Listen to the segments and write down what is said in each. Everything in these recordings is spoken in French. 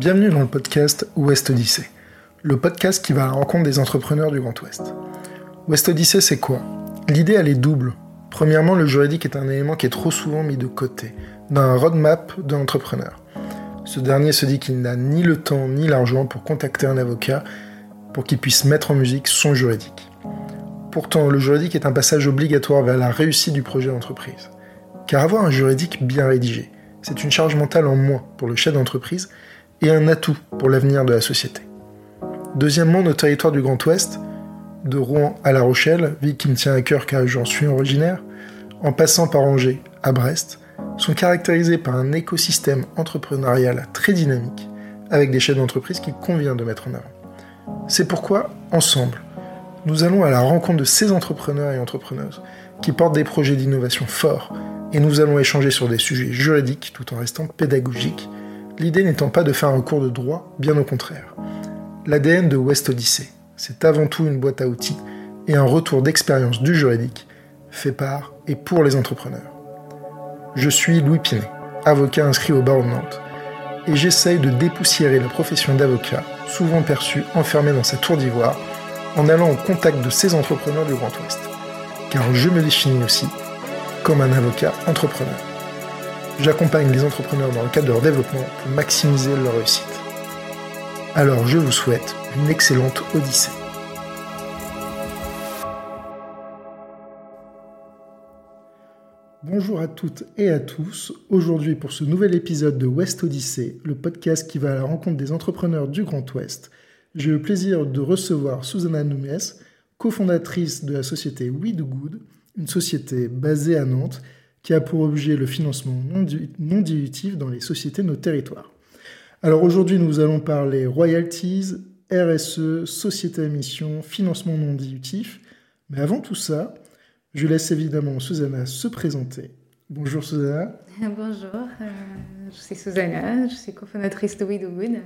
Bienvenue dans le podcast Ouest Odyssée, le podcast qui va à la rencontre des entrepreneurs du Grand Ouest. Ouest Odyssée, c'est quoi? L'idée, elle est double. Premièrement, le juridique est un élément qui est trop souvent mis de côté, dans un roadmap de l'entrepreneur. Ce dernier se dit qu'il n'a ni le temps ni l'argent pour contacter un avocat pour qu'il puisse mettre en musique son juridique. Pourtant, le juridique est un passage obligatoire vers la réussite du projet d'entreprise. Car avoir un juridique bien rédigé, c'est une charge mentale en moins pour le chef d'entreprise et un atout pour l'avenir de la société. Deuxièmement, nos territoires du Grand Ouest, de Rouen à La Rochelle, ville qui me tient à cœur car j'en suis originaire, en passant par Angers à Brest, sont caractérisés par un écosystème entrepreneurial très dynamique, avec des chefs d'entreprise qu'il convient de mettre en avant. C'est pourquoi, ensemble, nous allons à la rencontre de ces entrepreneurs et entrepreneuses qui portent des projets d'innovation forts et nous allons échanger sur des sujets juridiques tout en restant pédagogiques, l'idée n'étant pas de faire un cours de droit, bien au contraire. L'ADN de West Odyssey, c'est avant tout une boîte à outils et un retour d'expérience du juridique fait par et pour les entrepreneurs. Je suis Louis Pinet, avocat inscrit au barreau de Nantes, et j'essaye de dépoussiérer la profession d'avocat, souvent perçue enfermée dans sa tour d'ivoire, en allant au contact de ces entrepreneurs du Grand Ouest. Car je me définis aussi comme un avocat entrepreneur. J'accompagne les entrepreneurs dans le cadre de leur développement pour maximiser leur réussite. Alors je vous souhaite une excellente odyssée. Bonjour à toutes et à tous. Aujourd'hui pour ce nouvel épisode de West Odyssée, le podcast qui va à la rencontre des entrepreneurs du Grand Ouest, j'ai le plaisir de recevoir Susanna Numes, cofondatrice de la société We Do Good, une société basée à Nantes qui a pour objet le financement non dilutif dans les sociétés de nos territoires. Alors aujourd'hui, nous allons parler royalties, RSE, société à mission, financement non dilutif. Mais avant tout ça, je laisse évidemment Susanna se présenter. Bonjour Susanna. Bonjour, euh, je suis Susanna, je suis cofondatrice de We Do Good.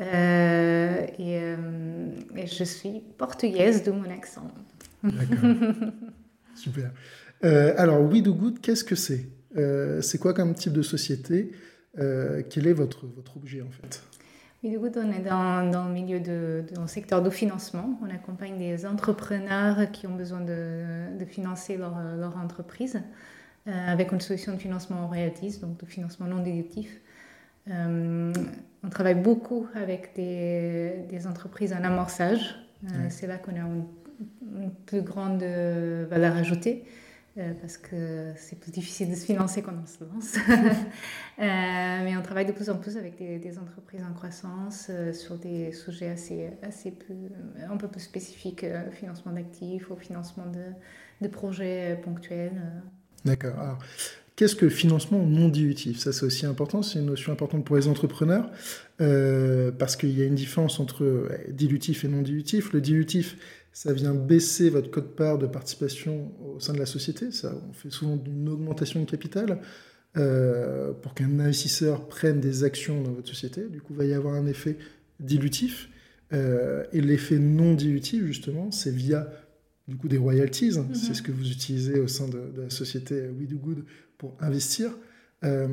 Euh, euh, et, je suis portugaise de mon accent. D'accord. Super. Euh, alors, We Do Good, qu'est-ce que c'est? C'est quoi comme type de société? Quel est votre, votre objet en fait? We Do Good, on est dans, dans le milieu de, dans le secteur du financement. On accompagne des entrepreneurs qui ont besoin de, de financer leur, leur entreprise avec une solution de financement en royalties, donc de financement non déductif. Euh, on travaille beaucoup avec des, des entreprises en amorçage. Euh, c'est là qu'on a une, plus grande valeur ajoutée. Euh, parce que c'est plus difficile de se financer quand on se lance. mais on travaille de plus en plus avec des, entreprises en croissance sur des sujets assez, assez plus, un peu plus spécifiques, financement d'actifs ou financement de, de projets ponctuels. D'accord. Qu'est-ce que financement non dilutif? Ça, c'est aussi important, c'est une notion importante pour les entrepreneurs, euh, parce qu'il y a une différence entre dilutif et non dilutif. Le dilutif, ça vient baisser votre code-part de participation au sein de la société. Ça, on fait souvent une augmentation de capital euh, pour qu'un investisseur prenne des actions dans votre société. Du coup, il va y avoir un effet dilutif. Euh, et l'effet non dilutif, justement, c'est via du coup des royalties. Mm-hmm. C'est ce que vous utilisez au sein de, de la société We Do Good pour investir, euh,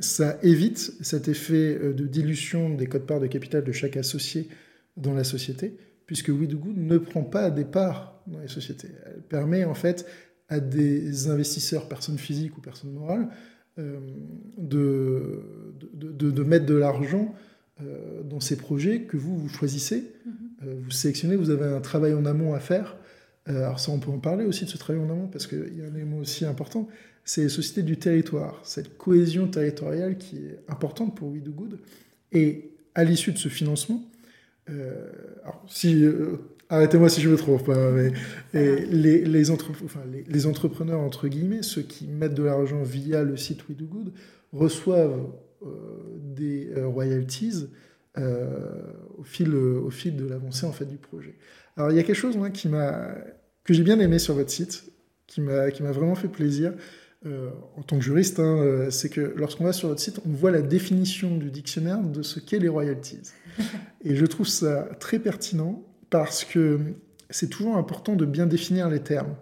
ça évite cet effet de dilution des codes-parts de capital de chaque associé dans la société, puisque WeDoGood ne prend pas des parts dans les sociétés. Elle permet en fait à des investisseurs, personnes physiques ou personnes morales, euh, de, de, de, mettre de l'argent dans ces projets que vous, vous choisissez. Mm-hmm. vous sélectionnez, vous avez un travail en amont à faire. alors ça, on peut en parler aussi de ce travail en amont, parce qu'il y a un élément aussi important, c'est les sociétés du territoire, cette cohésion territoriale qui est importante pour We Do Good. Et à l'issue de ce financement, euh, alors si, euh, arrêtez-moi si je me trompe, hein, mais, les, les, enfin, les, entrepreneurs, entre guillemets, ceux qui mettent de l'argent via le site We Do Good, reçoivent euh, des royalties au, fil, au fil de l'avancée en fait, du projet. Alors il y a quelque chose moi, qui m'a, que j'ai bien aimé sur votre site, qui m'a, qui m'a vraiment fait plaisir. Euh, en tant que juriste, hein, euh, c'est que lorsqu'on va sur votre site, on voit la définition du dictionnaire de ce qu'est les royalties. Et je trouve ça très pertinent parce que c'est toujours important de bien définir les termes.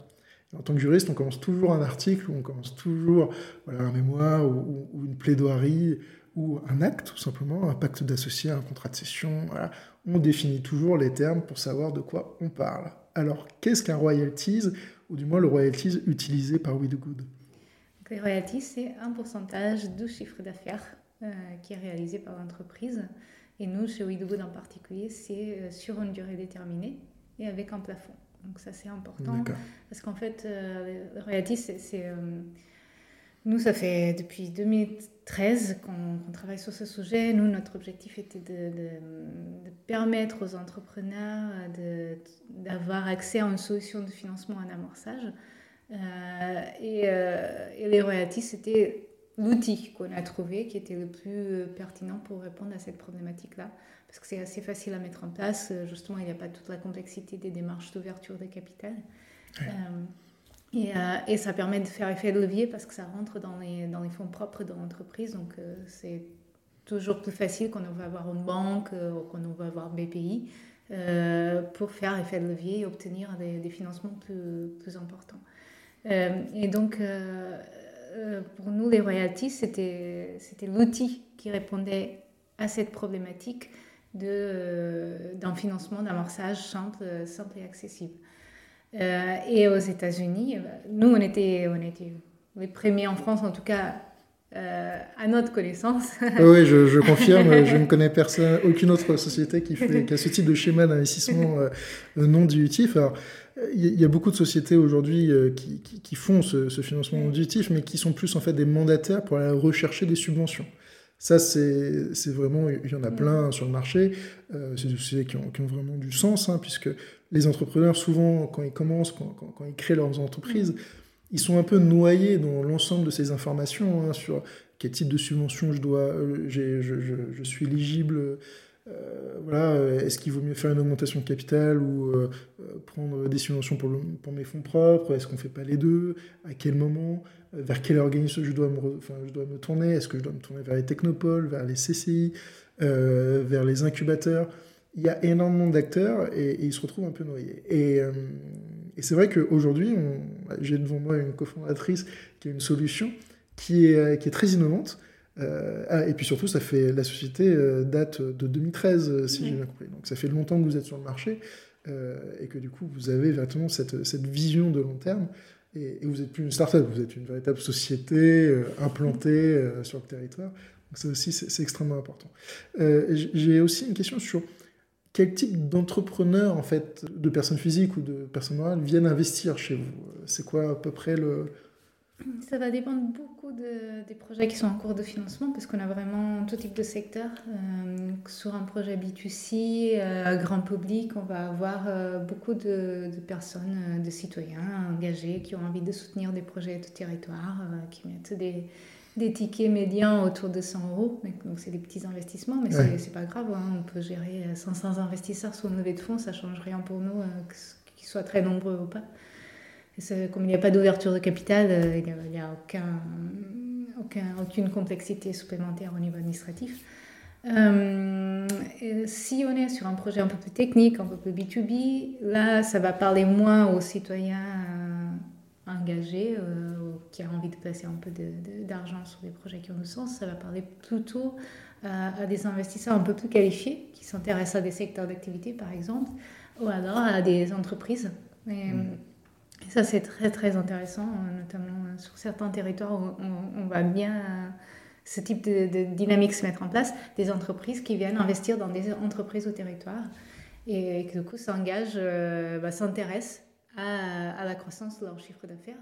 En tant que juriste, on commence toujours un article, ou on commence toujours voilà, un mémoire ou, une plaidoirie ou un acte, tout simplement, un pacte d'associé, un contrat de cession. On définit toujours les termes pour savoir de quoi on parle. Alors, qu'est-ce qu'un royalties, ou du moins le royalties utilisé par We Good? Les royalties, c'est un pourcentage du chiffre d'affaires euh, qui est réalisé par l'entreprise. Et nous, chez We Good en particulier, c'est euh, sur une durée déterminée et avec un plafond. Donc ça, c'est important. Parce qu'en fait, euh, le royalties, c'est nous, ça fait depuis 2013 qu'on travaille sur ce sujet. Nous, notre objectif était de, permettre aux entrepreneurs d'avoir accès à une solution de financement en amorçage. Euh, euh, et, les royalties, c'était l'outil qu'on a trouvé qui était le plus pertinent pour répondre à cette problématique-là. Parce que c'est assez facile à mettre en place. Justement, il n'y a pas toute la complexité des démarches d'ouverture de capital. Euh, euh, et, ça permet de faire effet de levier parce que ça rentre dans les, dans les fonds propres de l'entreprise. Donc, euh, c'est toujours plus facile quand on veut avoir une banque euh, ou quand on veut avoir BPI pour faire effet de levier et obtenir des, financements plus, plus importants. Et donc, pour nous, les royalties, c'était l'outil qui répondait à cette problématique d'un financement d'amorçage simple, simple et accessible. Euh, et aux États-Unis, euh, nous, on était, on était les premiers en France, en tout cas, euh, à notre connaissance. oui, je, je, confirme, je ne connais personne, aucune autre société qui, fait, qui a ce type de schéma d'investissement non dilutif. Alors, il y a beaucoup de sociétés aujourd'hui qui, qui, font ce, ce, financement non dilutif, mais qui sont plus en fait des mandataires pour aller rechercher des subventions. Ça, c'est vraiment, il y en a plein sur le marché. c'est des sociétés qui ont, qui ont, vraiment du sens, hein, puisque les entrepreneurs, souvent, quand ils commencent, quand, ils créent leurs entreprises, ils sont un peu noyés dans l'ensemble de ces informations hein, sur quel type de subvention je dois, euh, je, suis éligible. Euh, voilà, est-ce qu'il vaut mieux faire une augmentation de capital ou euh, prendre des subventions pour, mes fonds propres Est-ce qu'on ne fait pas les deux À quel moment Vers quel organisme je dois me, tourner Est-ce que je dois me tourner vers les technopoles, vers les CCI, vers les incubateurs? Il y a énormément d'acteurs et, ils se retrouvent un peu noyés. Euh, et c'est vrai qu'aujourd'hui, j'ai devant moi une cofondatrice qui a une solution qui est, euh, qui est très innovante. Euh, ah, et puis surtout, ça fait la société date de 2013, si j'ai bien compris. Donc ça fait longtemps que vous êtes sur le marché et que du coup, vous avez vraiment cette, cette vision de long terme. Et, vous n'êtes plus une start-up, vous êtes une véritable société implantée sur le territoire. Donc ça aussi, c'est extrêmement important. j'ai aussi une question sur quel type d'entrepreneurs, en fait, de personnes physiques ou de personnes morales, viennent investir chez vous? C'est quoi à peu près le... Ça va dépendre beaucoup des projets qui sont en cours de financement, parce qu'on a vraiment tout type de secteur. Euh, sur un projet B2C, euh, grand public, on va avoir euh, beaucoup de, de personnes, de citoyens engagés qui ont envie de soutenir des projets de territoire, qui mettent des des tickets médians autour de 100 euros. Donc, c'est des petits investissements, mais c'est pas grave. Hein. On peut gérer 500 investisseurs sur une levée de fonds, ça change rien pour nous, euh, qu'ils soient très nombreux ou pas. comme il n'y a pas d'ouverture de capital, euh, il n'y a, aucun, aucun, aucune complexité supplémentaire au niveau administratif. Euh, si on est sur un projet un peu plus technique, un peu plus B2B, là, ça va parler moins aux citoyens engagé, euh, qui a envie de placer un peu d'argent sur des projets qui ont du sens, ça va parler plutôt euh, à des investisseurs un peu plus qualifiés, qui s'intéressent à des secteurs d'activité par exemple, ou alors à des entreprises. Et, mm. ça c'est très très intéressant, notamment sur certains territoires où on, va bien ce type de, dynamique se mettre en place, des entreprises qui viennent investir dans des entreprises au territoire et, qui du coup s'engagent, euh, bah, s'intéressent à, la croissance de leur chiffre d'affaires.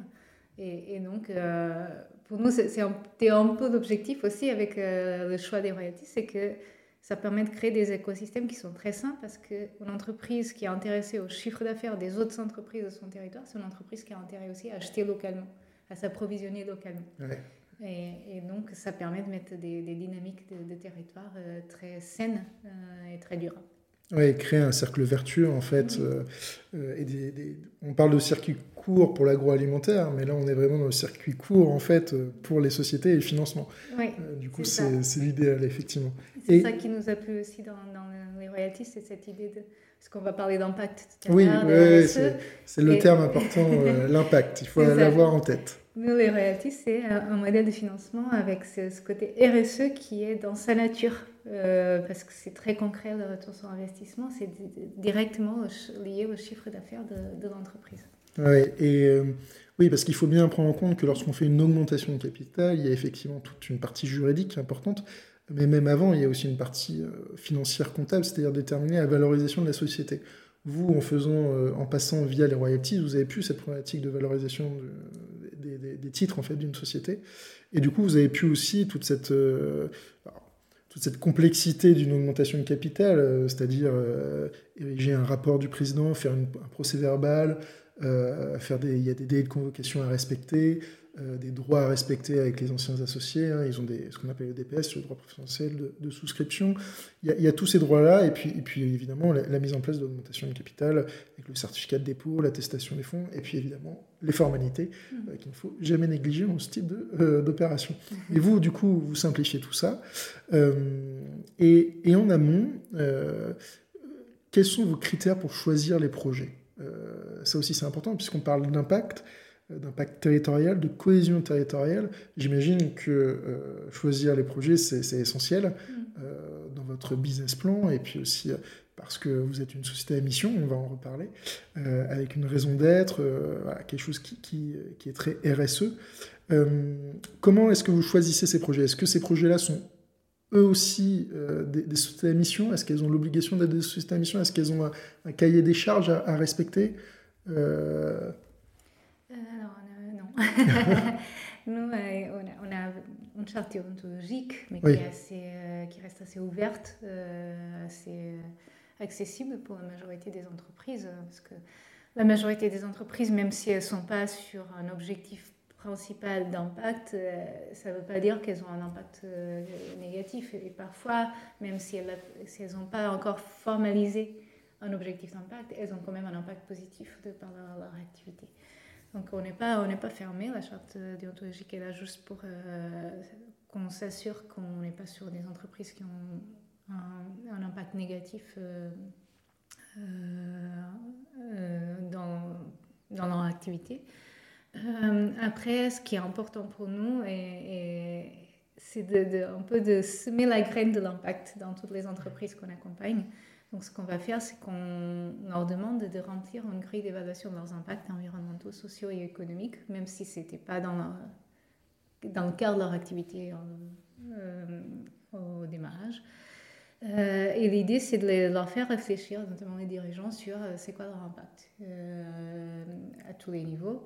Et, donc, euh, pour nous, c'est un, un, peu l'objectif aussi avec euh, le choix des royalties, c'est que ça permet de créer des écosystèmes qui sont très sains parce qu'une entreprise qui est intéressée au chiffre d'affaires des autres entreprises de son territoire, c'est une entreprise qui a intérêt aussi à acheter localement, à s'approvisionner localement. Et, donc, ça permet de mettre des, dynamiques de, territoire euh, très saines et très durables. Oui, créer un cercle vertueux, en fait. Euh, euh, et des, on parle de circuit court pour l'agroalimentaire, mais là, on est vraiment dans le circuit court, en fait, euh, pour les sociétés et le financement. Oui, du coup, c'est l'idéal, effectivement. C'est ça qui nous a plu aussi dans, dans les royalties, c'est cette idée de. Parce qu'on va parler d'impact tout à Oui, oui c'est le terme important, l'impact. Il faut l'avoir en tête. Nous, les royalties, c'est un modèle de financement avec ce, côté RSE qui est dans sa nature, parce que c'est très concret le retour sur investissement, c'est directement lié au chiffre d'affaires de, de l'entreprise. Oui, et oui, parce qu'il faut bien prendre en compte que lorsqu'on fait une augmentation de capital, il y a effectivement toute une partie juridique importante, mais même avant, il y a aussi une partie euh, financière comptable, c'est-à-dire déterminer la valorisation de la société. Vous, en faisant, euh, en passant via les royalties, vous avez pu cette problématique de valorisation des, titres en fait d'une société, et du coup, vous avez pu aussi toute cette euh, toute cette complexité d'une augmentation de capital, c'est-à-dire ériger un rapport du président, faire un procès verbal, faire des, il y a des délais de convocation à respecter, euh, des droits à respecter avec les anciens associés. Hein. ils ont des, ce qu'on appelle le DPS, le droit préférentiel de, souscription. Il y, a, tous ces droits-là, et puis, et puis évidemment la, mise en place de l'augmentation de capital avec le certificat de dépôt, l'attestation des fonds, et puis évidemment les formalités mmh. euh, qu'il ne faut jamais négliger dans ce type d'opération. Mmh. Et vous, du coup, vous simplifiez tout ça. et, et, en amont, quels sont vos critères pour choisir les projets? Euh, ça aussi c'est important puisqu'on parle d'impact, euh, d'impact territorial, de cohésion territoriale. J'imagine que euh, choisir les projets, c'est essentiel mm. dans votre business plan et puis aussi parce que vous êtes une société à mission, on va en reparler, avec une raison d'être, quelque chose qui, qui, qui, est très RSE. comment est-ce que vous choisissez ces projets? Est-ce que ces projets-là sont eux aussi euh, des, sociétés à mission? Est-ce qu'elles ont l'obligation d'être des sociétés à mission? Est-ce qu'elles ont un, cahier des charges à, respecter? Euh... euh alors, non. Nous, euh, on, a, une charte déontologique, mais qui, est assez, qui, reste assez ouverte, assez accessible pour la majorité des entreprises. Parce que la majorité des entreprises, même si elles ne sont pas sur un objectif principale d'impact, euh, ça ne veut pas dire qu'elles ont un impact euh, négatif. Et parfois, même si elles n'ont pas encore formalisé un objectif d'impact, elles ont quand même un impact positif de par leur, activité. Donc on n'est pas, pas fermé, la charte déontologique est là juste pour euh, qu'on s'assure qu'on n'est pas sur des entreprises qui ont un, impact négatif dans, dans leur activité. Euh, après, ce qui est important pour nous, c'est un peu de semer la graine de l'impact dans toutes les entreprises qu'on accompagne. Donc, ce qu'on va faire, c'est qu'on leur demande de remplir une grille d'évaluation de leurs impacts environnementaux, sociaux et économiques, même si ce n'était pas dans, dans le cœur de leur activité euh, au démarrage. Euh, et l'idée, c'est de leur faire réfléchir, notamment les dirigeants, sur c'est quoi leur impact à tous les niveaux.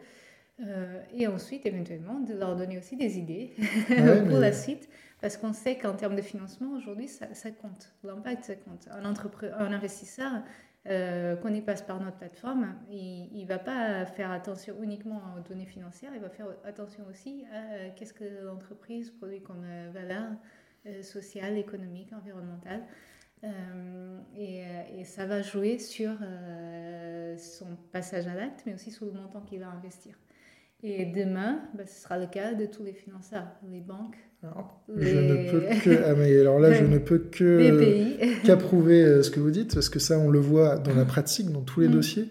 Euh, et ensuite, éventuellement, de leur donner aussi des idées pour la suite, parce qu'on sait qu'en termes de financement, aujourd'hui, ça, compte. L'impact, ça compte. Un, investisseur, euh, qu'on y passe par notre plateforme, il ne va pas faire attention uniquement aux données financières, il va faire attention aussi à euh, qu'est-ce que l'entreprise produit comme valeur sociale, économique, environnementale. Et, et, ça va jouer sur son passage à l'acte, mais aussi sur le montant qu'il va investir. Et demain, bah, ce sera le cas de tous les financeurs, les banques. Je ne peux que, ah, mais alors là, je ne peux que qu'approuver euh, ce que vous dites, parce que ça, on le voit dans la pratique, dans tous les mm. dossiers,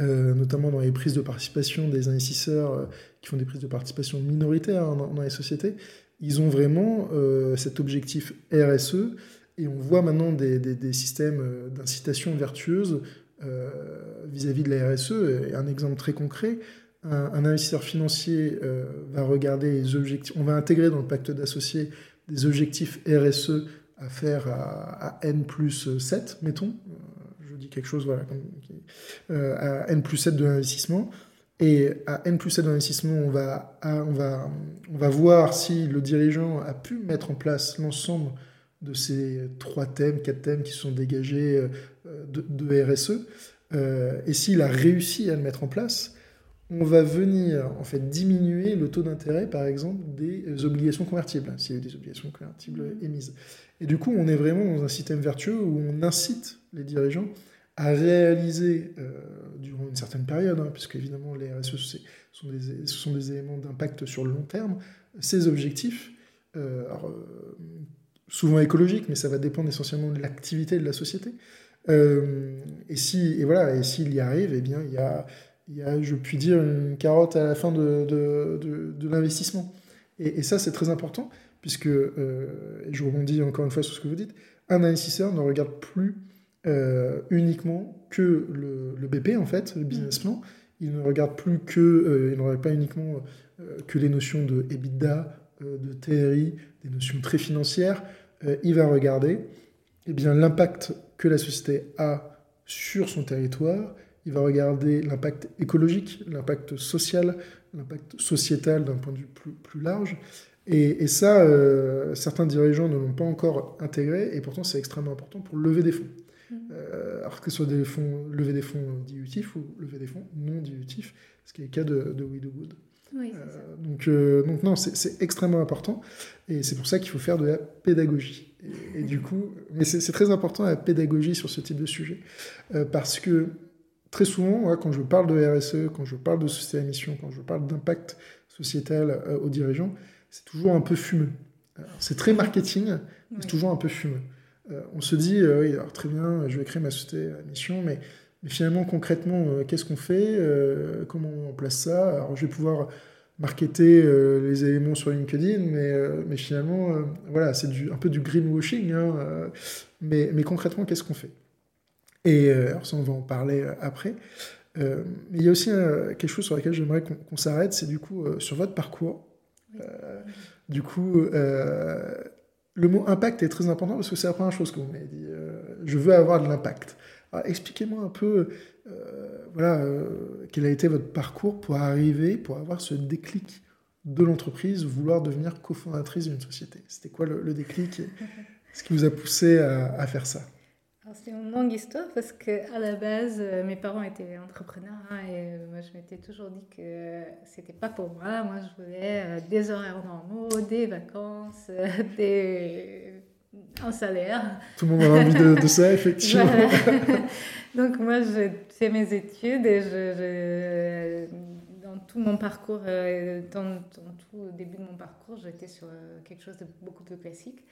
euh, notamment dans les prises de participation des investisseurs euh, qui font des prises de participation minoritaires hein, dans, les sociétés. Ils ont vraiment cet objectif RSE, et on voit maintenant des, des, des systèmes d'incitation vertueuse vis-à-vis -vis de la RSE. Et un exemple très concret, un, investisseur financier euh, va regarder les objectifs, on va intégrer dans le pacte d'associés des objectifs RSE à faire à, N plus 7, mettons, euh, je dis quelque chose, voilà, euh, à N plus 7 de l'investissement. Et à N plus 7 de l'investissement, on va, on, va, on va voir si le dirigeant a pu mettre en place l'ensemble de ces trois thèmes, quatre thèmes qui sont dégagés de, de RSE. et s'il a réussi à le mettre en place, on va venir en fait diminuer le taux d'intérêt, par exemple, des obligations convertibles, s'il y a des obligations convertibles mmh. émises. Et du coup, on est vraiment dans un système vertueux où on incite les dirigeants à réaliser euh, durant une certaine période, hein, puisque évidemment les RSE sont des, éléments d'impact sur le long terme, ces objectifs. Euh, euh, souvent écologique, mais ça va dépendre essentiellement de l'activité de la société. Euh, et si et voilà, et s'il y arrive, eh bien, il y a, il y a, je puis dire, une carotte à la fin de, de, de, l'investissement. Et, ça, c'est très important, puisque, euh, et je rebondis encore une fois sur ce que vous dites, un investisseur ne regarde plus euh, uniquement que le, le, BP, en fait, le business plan. Il ne regarde plus que, il ne regarde pas uniquement que les notions de EBITDA, de TRI, des notions très financières. il va regarder eh bien, l'impact que la société a sur son territoire, il va regarder l'impact écologique, l'impact social, l'impact sociétal d'un point de vue plus, large. Et, ça, euh, certains dirigeants ne l'ont pas encore intégré, et pourtant c'est extrêmement important pour lever des fonds. Mmh. Euh, alors que ce soit des fonds, lever des fonds dilutifs ou lever des fonds non dilutifs, ce qui est le cas de, de. Oui, euh, donc, euh, donc non, c'est extrêmement important, et c'est pour ça qu'il faut faire de la pédagogie. Et, du coup, mais c'est très important la pédagogie sur ce type de sujet, euh, parce que très souvent, quand je parle de RSE, quand je parle de société à mission, quand je parle d'impact sociétal aux dirigeants, c'est toujours un peu fumeux. C'est très marketing, mais c'est toujours un peu fumeux. on se dit, oui, alors très bien, je vais créer ma société à mission, mais mais finalement, concrètement, euh, qu'est-ce qu'on fait euh, Comment on place ça? Alors, je vais pouvoir marketer euh, les éléments sur LinkedIn, mais, mais finalement, voilà, c'est un peu du greenwashing. Hein, mais, mais, concrètement, qu'est-ce qu'on fait? Et alors ça, on va en parler après. mais il y a aussi quelque chose sur lequel j'aimerais qu'on s'arrête, c'est du coup sur votre parcours. du coup, le mot impact est très important parce que c'est la première chose que vous m'avez dit. je veux avoir de l'impact. Expliquez-moi un peu euh, voilà, euh, quel a été votre parcours pour arriver, pour avoir ce déclic de l'entreprise, vouloir devenir cofondatrice d'une société. C'était quoi le, déclic et ce qui vous a poussé à, faire ça? C'est une longue histoire parce qu'à la base, euh, mes parents étaient entrepreneurs hein, et moi je m'étais toujours dit que c'était pas pour moi. Moi je voulais des horaires normaux, des vacances, des un salaire. Tout le monde a envie de, ça, effectivement. Donc moi, j'ai fait mes études et je, dans tout mon parcours, euh, dans, tout le début de mon parcours, j'étais sur euh, quelque chose de beaucoup plus classique.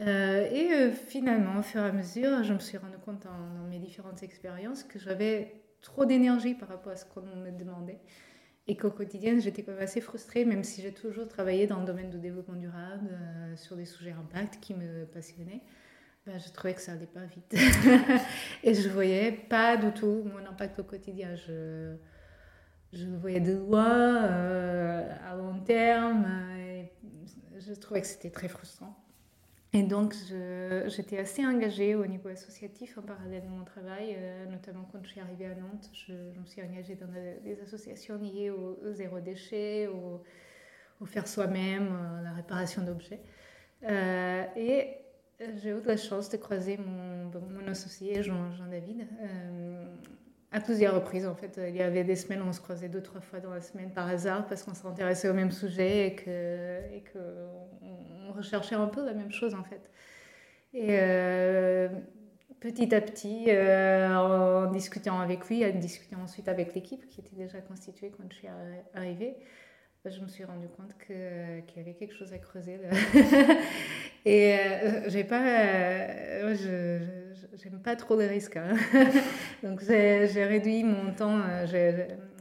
Euh, et finalement, au fur et à mesure, je me suis rendu compte dans mes différentes expériences que j'avais trop d'énergie par rapport à ce qu'on me demandait et qu'au quotidien, j'étais quand même assez frustrée, même si j'ai toujours travaillé dans le domaine du développement durable, euh, sur des sujets impact qui me passionnaient. Ben, je trouvais que ça n'allait pas vite. et je voyais pas du tout mon impact au quotidien. Je, je voyais de loin, euh, à long terme. Et je trouvais que c'était très frustrant. Et donc, j'étais assez engagée au niveau associatif en parallèle de mon travail, euh, notamment quand je suis arrivée à Nantes. Je, me suis engagée dans des associations liées au, zéro déchet, au, faire soi-même, à la réparation d'objets. Euh, et j'ai eu la chance de croiser mon, associé Jean, Jean David euh, à plusieurs reprises, en fait. Il y avait des semaines où on se croisait deux, trois fois dans la semaine par hasard parce qu'on s'intéressait au même sujet et qu'on et que on recherchait un peu la même chose, en fait. Et euh, petit à petit, euh, en discutant avec lui, en discutant ensuite avec l'équipe qui était déjà constituée quand je suis arrivée, je me suis rendu compte qu'il y avait quelque chose à creuser. et euh, j'ai pas, euh, je j'aime pas trop les risques. Hein. Donc j'ai réduit mon temps. Euh,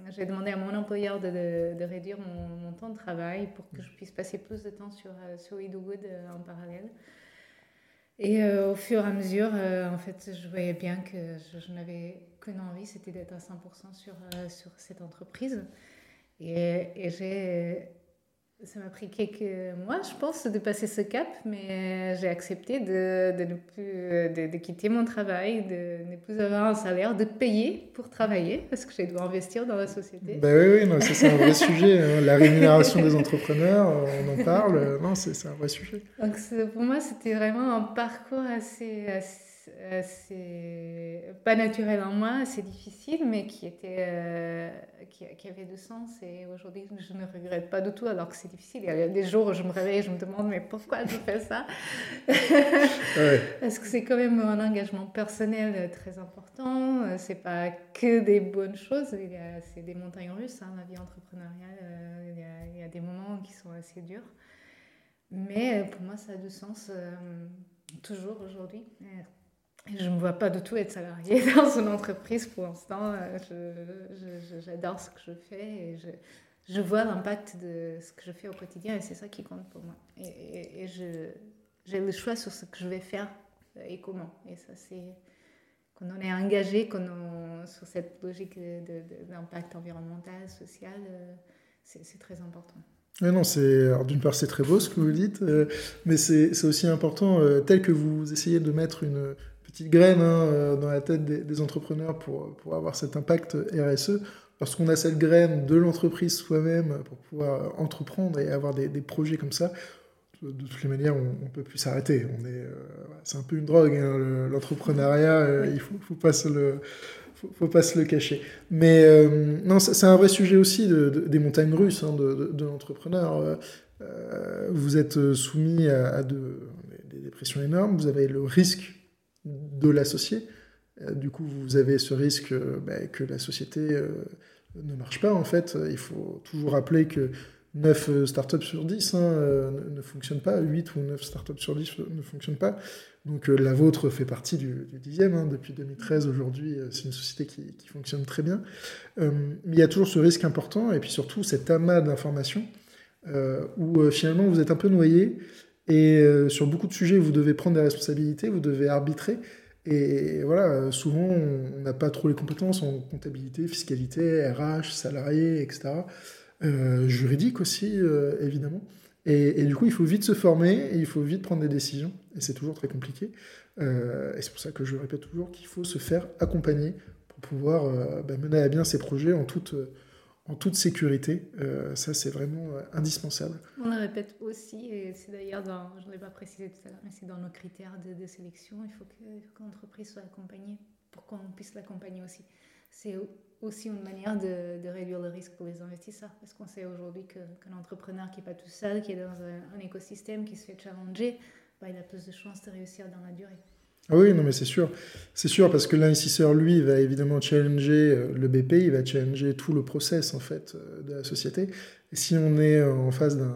j'ai demandé à mon employeur de, réduire mon, temps de travail pour que je puisse passer plus de temps sur sur Wood en parallèle. Et au fur et à mesure, en fait, je voyais bien que je, je n'avais qu'une envie, c'était d'être à 100% sur, sur cette entreprise. Et, et j'ai, ça m'a pris quelques mois, je pense, de passer ce cap, mais j'ai accepté de, de ne plus, de, de, quitter mon travail, de ne plus avoir un salaire, de payer pour travailler, parce que j'ai dû investir dans la société. Ben oui, oui, non, c'est un vrai sujet. Hein. La rémunération des entrepreneurs, on en parle. Non, c'est un vrai sujet. Donc pour moi, c'était vraiment un parcours assez, assez c'est pas naturel en moi, c'est difficile, mais qui, était, euh, qui, qui, avait du sens. Et aujourd'hui, je ne regrette pas du tout, alors que c'est difficile. Il y a des jours où je me réveille et je me demande, mais pourquoi je fais ça? Parce que c'est quand même un engagement personnel très important. C'est pas que des bonnes choses. C'est des montagnes russes, hein, la vie entrepreneuriale. Euh, il, y a, il y a des moments qui sont assez durs. Mais pour moi, ça a du sens toujours aujourd'hui. Je ne me vois pas du tout être salarié dans une entreprise pour l'instant. J'adore ce que je fais et je, vois l'impact de ce que je fais au quotidien et c'est ça qui compte pour moi. Et, j'ai le choix sur ce que je vais faire et comment. Et ça, c'est quand on est engagé qu'on sur cette logique d'impact environnemental, social, euh, c'est très important. non, c'est d'une part c'est très beau ce que vous dites, euh, mais c'est aussi important euh, tel que vous essayez de mettre une petite graine hein, dans la tête des, des, entrepreneurs pour, pour avoir cet impact RSE lorsqu'on a cette graine de l'entreprise soi-même pour pouvoir entreprendre et avoir des, projets comme ça, de, toutes les manières, on ne peut plus s'arrêter. On est, euh, c'est un peu une drogue, hein, l'entrepreneuriat, euh, il faut, faut pas se le faut, pas se le cacher. Mais euh, non, c'est un vrai sujet aussi des montagnes russes hein, de, l'entrepreneur. vous êtes soumis à, des dépressions énormes, vous avez le risque de l'associer. Euh, du coup, vous avez ce risque euh, bah, que la société euh, ne marche pas. En fait, il faut toujours rappeler que 9 startups sur 10 hein, ne, fonctionnent pas, 8 ou 9 startups sur 10 ne fonctionnent pas. Donc la vôtre fait partie du, dixième. Hein, depuis 2013, aujourd'hui, c'est une société qui, fonctionne très bien. mais il y a toujours ce risque important, et puis surtout cet amas d'informations où finalement vous êtes un peu noyé, et sur beaucoup de sujets, vous devez prendre des responsabilités, vous devez arbitrer. Et voilà, souvent, on n'a pas trop les compétences en comptabilité, fiscalité, RH, salarié, etc. Euh, juridique aussi, euh, évidemment. Et, du coup, il faut vite se former et il faut vite prendre des décisions. Et c'est toujours très compliqué. Euh, et c'est pour ça que je répète toujours qu'il faut se faire accompagner pour pouvoir bah, mener à bien ces projets en toute en toute sécurité. Euh, ça, c'est vraiment euh, indispensable. On le répète aussi, et c'est d'ailleurs, je ne l'ai pas précisé tout à l'heure, mais c'est dans nos critères de, sélection, il faut que, l'entreprise soit accompagnée pour qu'on puisse l'accompagner aussi. C'est aussi une manière de, réduire le risque pour les investisseurs, parce qu'on sait aujourd'hui qu'un entrepreneur qui n'est pas tout seul, qui est dans un, écosystème qui se fait challenger, bah, il a plus de chances de réussir dans la durée. Ah oui, non, mais c'est sûr. C'est sûr, parce que l'investisseur, lui, va évidemment challenger euh, le BP, il va challenger tout le process, en fait, euh, de la société. Et si on est euh, en face d'un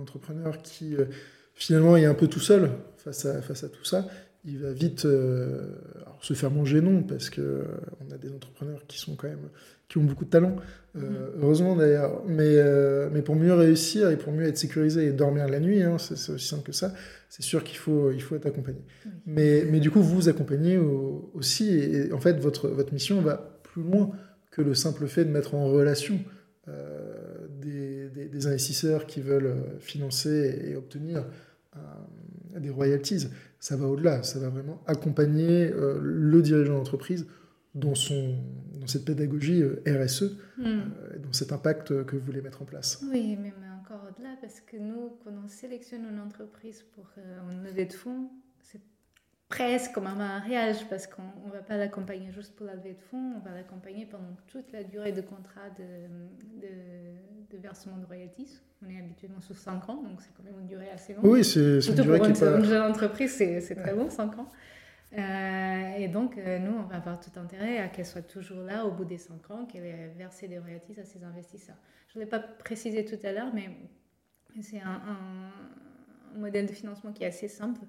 entrepreneur qui, finalement, est un peu tout seul face à, face à tout ça, il va vite se faire manger, non, parce que on a des entrepreneurs qui sont quand même, qui ont beaucoup de talent, mm-hmm. heureusement d'ailleurs. Mais, mais pour mieux réussir et pour mieux être sécurisé et dormir la nuit, hein, c'est aussi simple que ça, c'est sûr qu'il faut, il faut être accompagné. Mais, mais du coup, vous vous accompagnez aussi, et, en fait, votre, votre mission va plus loin que le simple fait de mettre en relation euh, des, des, investisseurs qui veulent euh, financer et obtenir euh, des royalties. Ça va au-delà, ça va vraiment accompagner le dirigeant d'entreprise dans, son, dans cette pédagogie RSE, hmm. dans cet impact que vous voulez mettre en place. Oui, mais au-delà parce que nous, quand on sélectionne une entreprise pour euh, une levée de fonds, c'est presque comme un mariage parce qu'on ne va pas l'accompagner juste pour la levée de fonds, on va l'accompagner pendant toute la durée de contrat de, de, versement de royalties. On est habituellement sur 5 ans, donc c'est quand même une durée assez longue. Oui, c'est une durée pour une, pas... une jeune entreprise, c'est très long, 5 ans. Euh, et donc, euh, nous, on va avoir tout intérêt à qu'elle soit toujours là au bout des 5 ans, qu'elle ait versé des royalties à ses investisseurs. Je ne l'ai pas précisé tout à l'heure, mais c'est un, modèle de financement qui est assez simple.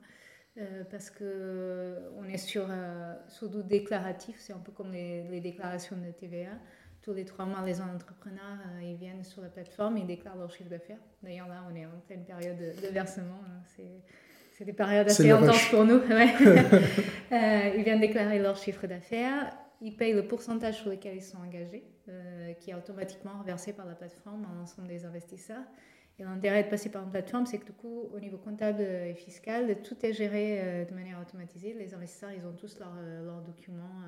Euh, parce qu'on est sur, sur du déclaratif, c'est un peu comme les, déclarations de TVA. Tous les trois mois, les entrepreneurs, ils viennent sur la plateforme, ils déclarent leur chiffre d'affaires. D'ailleurs, là, on est en pleine période de, versement. Hein. C'est des périodes assez intenses pour nous. Euh, ils viennent déclarer leur chiffre d'affaires, ils payent le pourcentage sur lequel ils sont engagés, euh, qui est automatiquement versé par la plateforme à l'ensemble des investisseurs. Et l'intérêt de passer par une plateforme, c'est que du coup, au niveau comptable et fiscal, tout est géré euh, de manière automatisée. Les investisseurs, ils ont tous leurs documents,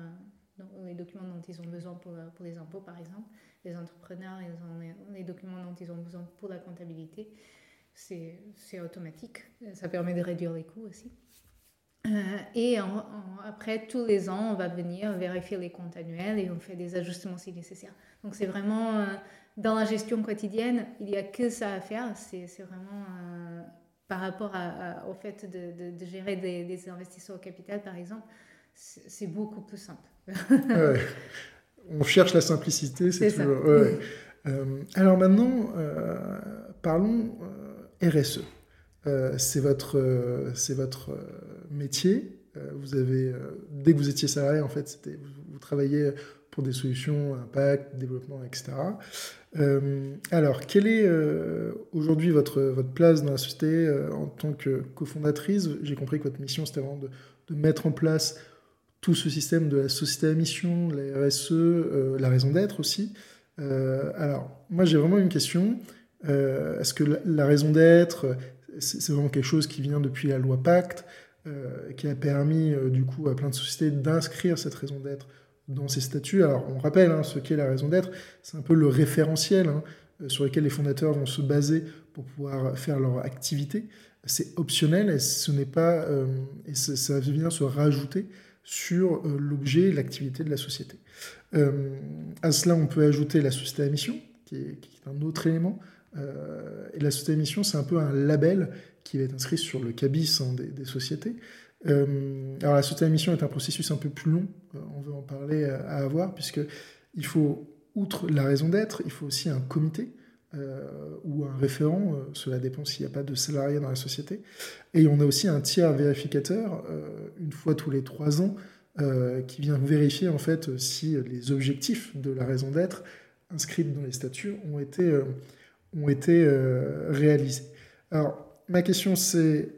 les documents dont ils ont besoin pour, pour, les impôts, par exemple. Les entrepreneurs, ils ont les documents dont ils ont besoin pour la comptabilité c'est automatique. Ça permet de réduire les coûts aussi. Euh, et après, tous les ans, on va venir vérifier les comptes annuels et on fait des ajustements si nécessaire. Donc, c'est vraiment euh, dans la gestion quotidienne, il n'y a que ça à faire. C'est vraiment euh, par rapport au fait de, gérer des, investisseurs au capital, par exemple, c'est beaucoup plus simple. On cherche la simplicité, c'est toujours. alors maintenant, parlons RSE. c'est votre, c'est votre métier. vous avez, dès que vous étiez salarié, en fait, vous, vous travaillez pour des solutions, impact, développement, etc. Euh, alors, quelle est euh, aujourd'hui votre, votre place dans la société euh, en tant que cofondatrice? J'ai compris que votre mission, c'était vraiment de, de, mettre en place tout ce système de la société à mission, la RSE, la raison d'être aussi. alors, moi, j'ai vraiment une question. Est-ce que la, raison d'être, c'est vraiment quelque chose qui vient depuis la loi Pacte, qui a permis, du coup, à plein de sociétés d'inscrire cette raison d'être dans ces statuts? Alors, on rappelle hein, ce qu'est la raison d'être, c'est un peu le référentiel hein, euh, sur lequel les fondateurs vont se baser pour pouvoir faire leur activité. C'est optionnel et ce n'est pas, euh, et ça vient se rajouter sur euh, l'objet, l'activité de la société. à cela, on peut ajouter la société à mission, qui est, un autre élément. Et la société à mission, c'est un peu un label qui va être inscrit sur le cabis hein, des, sociétés. Euh, alors la société à mission est un processus un peu plus long, euh, on veut en parler euh, à avoir, puisque il faut, outre la raison d'être, il faut aussi un comité ou un référent, cela dépend s'il n'y a pas de salariés dans la société. Et on a aussi un tiers vérificateur, une fois tous les trois ans, qui vient vérifier en fait si les objectifs de la raison d'être inscrits dans les statuts ont été, ont été réalisés. Alors, ma question c'est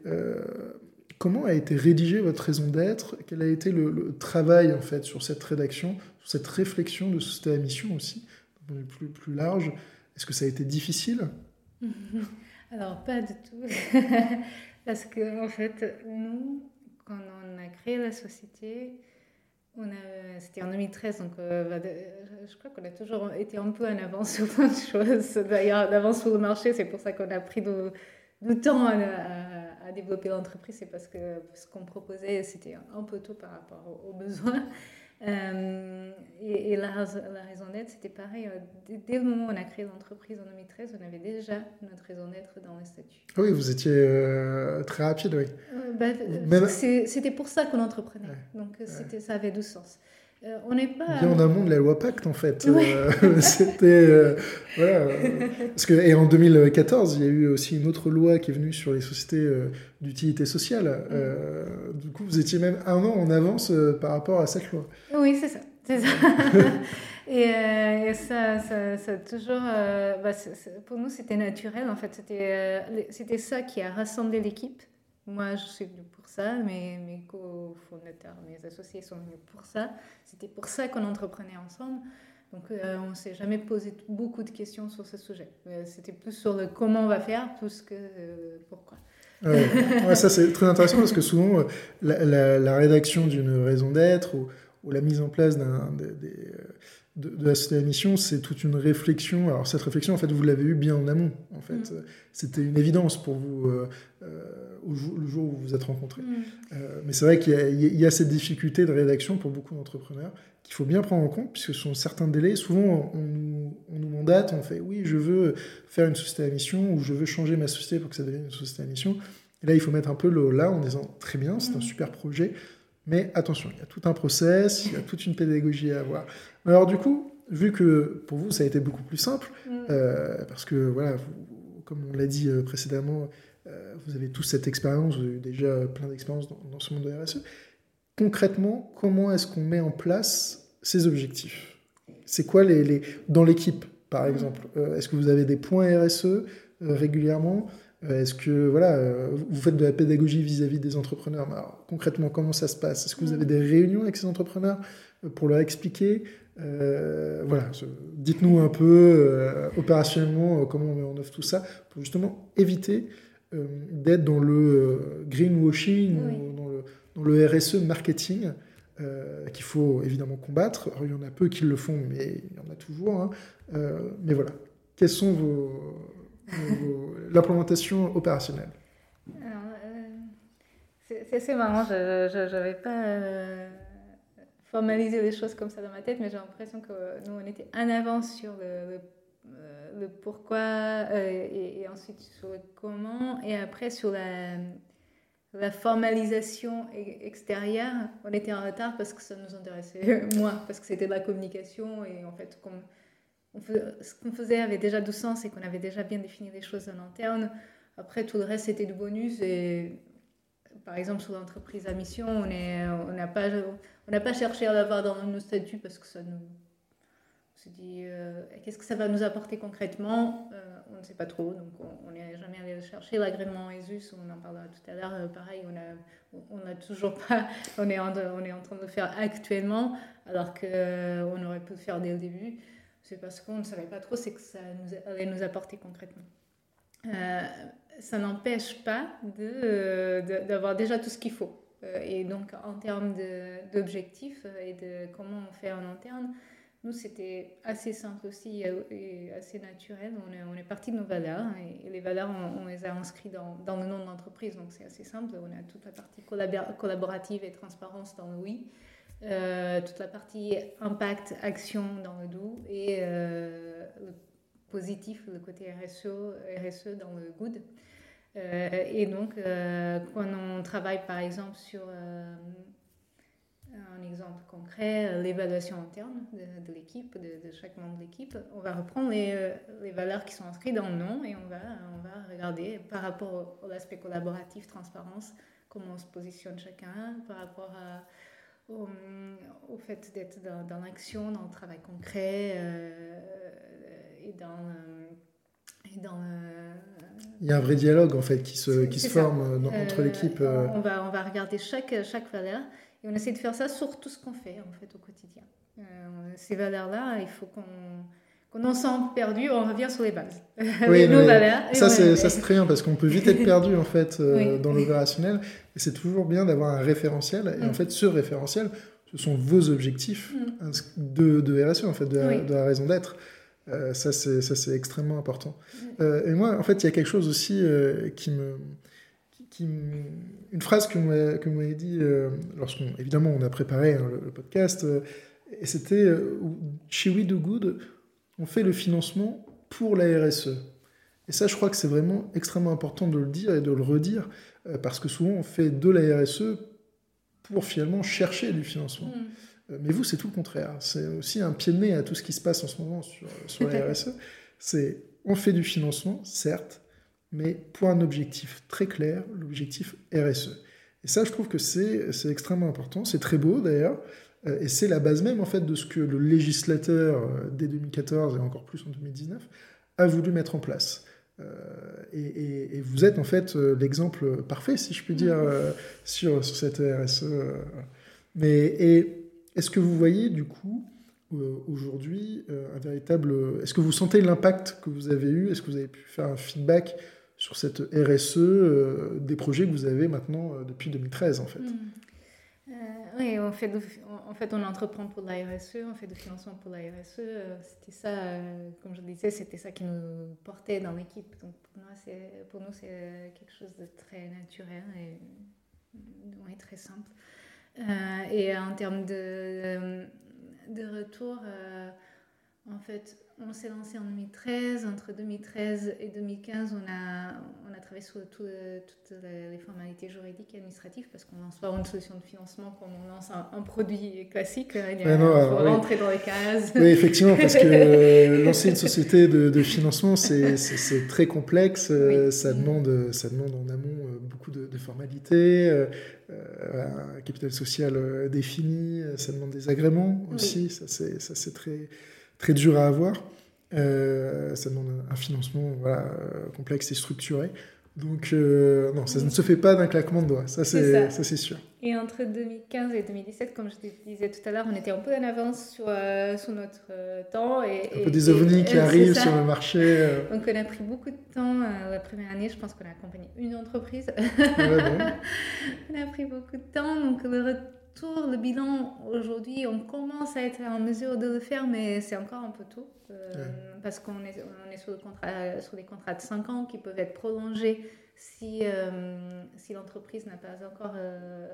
Comment a été rédigée votre raison d'être? Quel a été le, travail en fait sur cette rédaction, sur cette réflexion de société à mission aussi, plus, plus large? Est-ce que ça a été difficile? Alors pas du tout, parce que en fait nous, quand on a créé la société, c'était en 2013, donc euh, bah, je crois qu'on a toujours été un peu en avance sur plein de choses. D'ailleurs, d'avance sur le marché, c'est pour ça qu'on a pris du temps à à développer l'entreprise, c'est parce que ce qu'on proposait, c'était un peu tôt par rapport aux, besoins. Euh, et, la, la, raison d'être, c'était pareil. Euh, dès, le moment où on a créé l'entreprise en 2013, on avait déjà notre raison d'être dans le statut. Ah oui, vous étiez euh, très rapide, oui. Bah, c'était pour ça qu'on entreprenait. Donc ça avait du sens. Euh, on n'est pas. Bien en amont de la loi Pacte, en fait. Euh, c'était. Euh, voilà. Parce que, et en 2014, il y a eu aussi une autre loi qui est venue sur les sociétés d'utilité sociale. du coup, vous étiez même un an en avance par rapport à cette loi. Oui, c'est ça. C'est ça. et, ça, ça, ça, toujours. Bah, pour nous, c'était naturel, en fait. C'était c'était ça qui a rassemblé l'équipe. Moi, je suis venue pour ça, mes, mes co-fondateurs, mes associés sont venus pour ça. C'était pour ça qu'on entreprenait ensemble. Donc, euh, on ne s'est jamais posé beaucoup de questions sur ce sujet. Euh, c'était plus sur le comment on va faire, plus que euh, pourquoi. Ouais. ça, c'est très intéressant parce que souvent, la, la, rédaction d'une raison d'être ou, ou, la mise en place d'un, des, de, de, la mission, c'est toute une réflexion. Alors cette réflexion, en fait, vous l'avez eue bien en amont. En fait, mm. c'était une évidence pour vous euh, euh, le jour où vous vous êtes rencontrés. Mm. Euh, mais c'est vrai qu'il y, y, a cette difficulté de rédaction pour beaucoup d'entrepreneurs qu'il faut bien prendre en compte, puisque ce sont certains délais. Souvent, on nous, on nous, mandate, on fait oui, je veux faire une société à mission ou je veux changer ma société pour que ça devienne une société à mission. Et là, il faut mettre un peu le là en disant très bien, c'est un mm. super projet. Mais attention, il y a tout un process, il y a toute une pédagogie à avoir. Alors du coup, vu que pour vous, ça a été beaucoup plus simple, mm. euh, parce que, voilà, comme on l'a dit euh, précédemment, euh, vous avez tous cette expérience, vous avez déjà plein d'expériences dans, ce monde de RSE. Concrètement, comment est-ce qu'on met en place ces objectifs? C'est quoi les, les, dans l'équipe, par mm. exemple? Est-ce que vous avez des points RSE régulièrement? Est-ce que voilà, vous faites de la pédagogie vis-à-vis des entrepreneurs Alors, Concrètement, comment ça se passe? Est-ce que vous avez des réunions avec ces entrepreneurs pour leur expliquer? Euh, voilà, dites-nous un peu euh, opérationnellement euh, comment on met en œuvre tout ça pour justement éviter d'être dans le greenwashing ou dans le, dans le, RSE marketing qu'il faut évidemment combattre. il y en a peu qui le font, mais il y en a toujours. Hein. mais voilà, quelles sont vos, l'implémentation opérationnelle. C'est assez marrant, je n'avais pas formaliser les choses comme ça dans ma tête, mais j'ai l'impression que nous, on était en avance sur le, euh, pourquoi euh, et, ensuite sur le comment, et après sur la, la formalisation extérieure, on était en retard parce que ça nous intéressait moins, parce que c'était de la communication et en fait, ce qu'on faisait avait déjà du sens et qu'on avait déjà bien défini les choses en interne. Après, tout le reste, c'était du bonus. Et par exemple, sur l'entreprise à mission, on n'a pas, cherché à l'avoir dans nos statuts parce que ça nous. On s'est dit, euh, qu'est-ce que ça va nous apporter concrètement euh, On ne sait pas trop, donc on n'est jamais allé chercher. L'agrément ESUS, on en parlera tout à l'heure, euh, pareil, on a, on a toujours pas. On est, en, on est en train de le faire actuellement, alors qu'on aurait pu le faire dès le début. C'est parce qu'on ne savait pas trop ce que ça allait nous apporter concrètement. Euh, ça n'empêche pas d'avoir de, déjà tout ce qu'il faut. Euh, et donc, en termes d'objectifs et de comment on fait en interne, nous, c'était assez simple aussi et assez naturel. On est, parti de nos valeurs et, les valeurs, on, les a inscrites dans, dans le nom de l'entreprise. Donc, c'est assez simple. On a toute la partie collaborative et transparence dans le oui, euh, toute la partie impact, action dans le doux et euh, le positif, le côté RSE, RSE dans le good. Euh, et donc, quand on travaille par exemple sur un exemple concret, l'évaluation interne de, l'équipe, de, chaque membre de l'équipe, on va reprendre les, valeurs qui sont inscrites dans le nom et on va, on va regarder par rapport à l'aspect collaboratif, transparence, comment on se positionne chacun, par rapport à, au, au, fait d'être dans, dans l'action, dans le travail concret et dans dans, Il y a un vrai dialogue en fait qui se, qui se forme euh, entre l'équipe. Euh. On, va, on va regarder chaque, chaque valeur et on essaie de faire ça sur tout ce qu'on fait en fait au quotidien. Euh, ces valeurs-là, il faut qu'on qu'on en sent perdu, on revient sur les bases. Oui, nos valeurs. Ça, c'est, très bien parce qu'on peut vite être perdu en fait dans l'opérationnel. Et c'est toujours bien d'avoir un référentiel. Et en mm. fait, ce référentiel, ce sont vos objectifs mm. de, de RSE, en fait, de, de la raison d'être. Euh, ça, c'est extrêmement important. Euh, et moi, en fait, il y a quelque chose aussi euh, qui, me, qui, Une phrase que vous m'avez dit lorsqu'on, évidemment, on a préparé hein, le, podcast, et c'était chez We Do Good, on fait le financement pour la RSE. Et ça, je crois que c'est vraiment extrêmement important de le dire et de le redire, parce que souvent, on fait de la RSE pour finalement chercher du financement. Mm. Euh, mais vous, c'est tout le contraire. C'est aussi un pied de nez à tout ce qui se passe en ce moment sur, sur la RSE. C'est on fait du financement, certes, mais pour un objectif très clair, l'objectif RSE. Et ça, je trouve que c'est extrêmement important. C'est très beau d'ailleurs. Euh, et c'est la base même en fait de ce que le législateur, euh, dès 2014 et encore plus en 2019, a voulu mettre en place. et, vous êtes en fait l'exemple parfait, si je puis dire, sur, sur cette RSE. Mais, est-ce que vous voyez du coup euh, aujourd'hui euh, un véritable... Est-ce que vous sentez l'impact que vous avez eu? Est-ce que vous avez pu faire un feedback sur cette RSE euh, des projets que vous avez maintenant depuis 2013 en fait? Hmm. Oui, on fait, en fait, on entreprend pour la RSE, on fait du financement pour la RSE. C'était ça, comme je disais, c'était ça qui nous portait dans l'équipe. Donc pour, pour nous, c'est quelque chose de très naturel et très simple. Euh, et en termes de, de retour, euh, en fait, on s'est lancé en 2013. Entre 2013 et 2015, on a, on a travaillé sur toutes les formalités juridiques et administratives parce qu'on lance pas une solution de financement comme on lance un, produit classique. Il faut rentrer dans les cases. Oui, effectivement, parce que euh, lancer une société de, de financement, c'est très complexe. Ça, demande, ça demande en amont beaucoup de, de formalités. Euh, un capital social euh, défini, euh, ça demande des agréments aussi, ça c'est très, très dur à avoir. ça demande un financement voilà, complexe et structuré. Donc, non, ça ne se fait pas d'un claquement de doigts, ça c'est sûr. Et entre 2015 et 2017, comme je te disais tout à l'heure, on était un peu en avance sur, sur notre temps. Et, un peu des ovnis qui arrivent sur le marché. Donc, on a pris beaucoup de temps. la première année, je pense qu'on a accompagné une entreprise. on a pris beaucoup de temps. Donc, le retour, le bilan, aujourd'hui, on commence à être en mesure de le faire, mais c'est encore un peu tôt. Parce qu'on est, on est sur, le contrat, sur des contrats de 5 ans qui peuvent être prolongés si, euh, si l'entreprise n'a pas encore euh,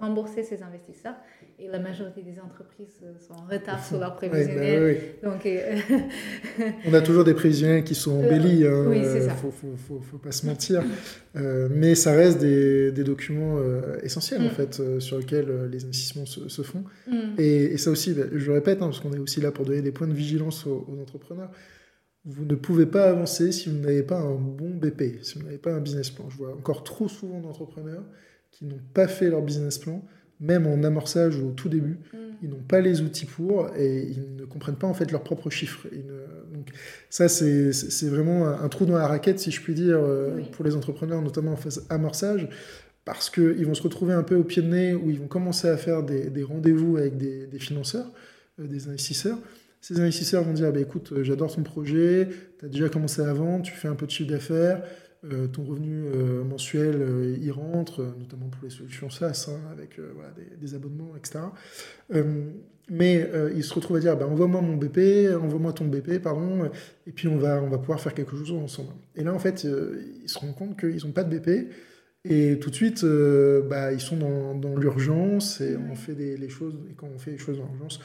remboursé ses investisseurs. Et la majorité des entreprises euh, sont en retard sur leurs bah prévisionnels. Donc, On a toujours des prévisionnels qui sont embellis, hein, il ne faut, faut, faut, pas se mentir. mais ça reste des, des documents essentiels, en mm. fait, sur lesquels les investissements se, font. Mm. Et, ça aussi, bah, je le répète, hein, parce qu'on est aussi là pour donner des points de vigilance aux entrepreneurs vous ne pouvez pas avancer si vous n'avez pas un bon BP, si vous n'avez pas un business plan. Je vois encore trop souvent d'entrepreneurs qui n'ont pas fait leur business plan, même en amorçage ou au tout début. Mm. Ils n'ont pas les outils pour et ils ne comprennent pas en fait leurs propres chiffres. Donc ça, c'est vraiment un trou dans la raquette, si je puis dire, euh, pour les entrepreneurs, notamment en phase amorçage, parce qu'ils vont se retrouver un peu au pied de nez où ils vont commencer à faire des, rendez-vous avec des, financeurs, euh, des investisseurs ces investisseurs vont dire bah, écoute, euh, j'adore ton projet, tu as déjà commencé à vendre, tu fais un peu de chiffre d'affaires, ton revenu euh, mensuel il rentre, notamment pour les solutions SaaS, hein, avec voilà, des, abonnements, etc. mais ils se retrouvent à dire bah, envoie-moi mon BP, envoie-moi ton BP, pardon, et puis on va, on va pouvoir faire quelque chose ensemble. Et là, en fait, ils se rendent compte qu'ils n'ont pas de BP. Et tout de suite, bah, ils sont dans, dans l'urgence et on fait des, les choses. Et quand on fait les choses dans l'urgence,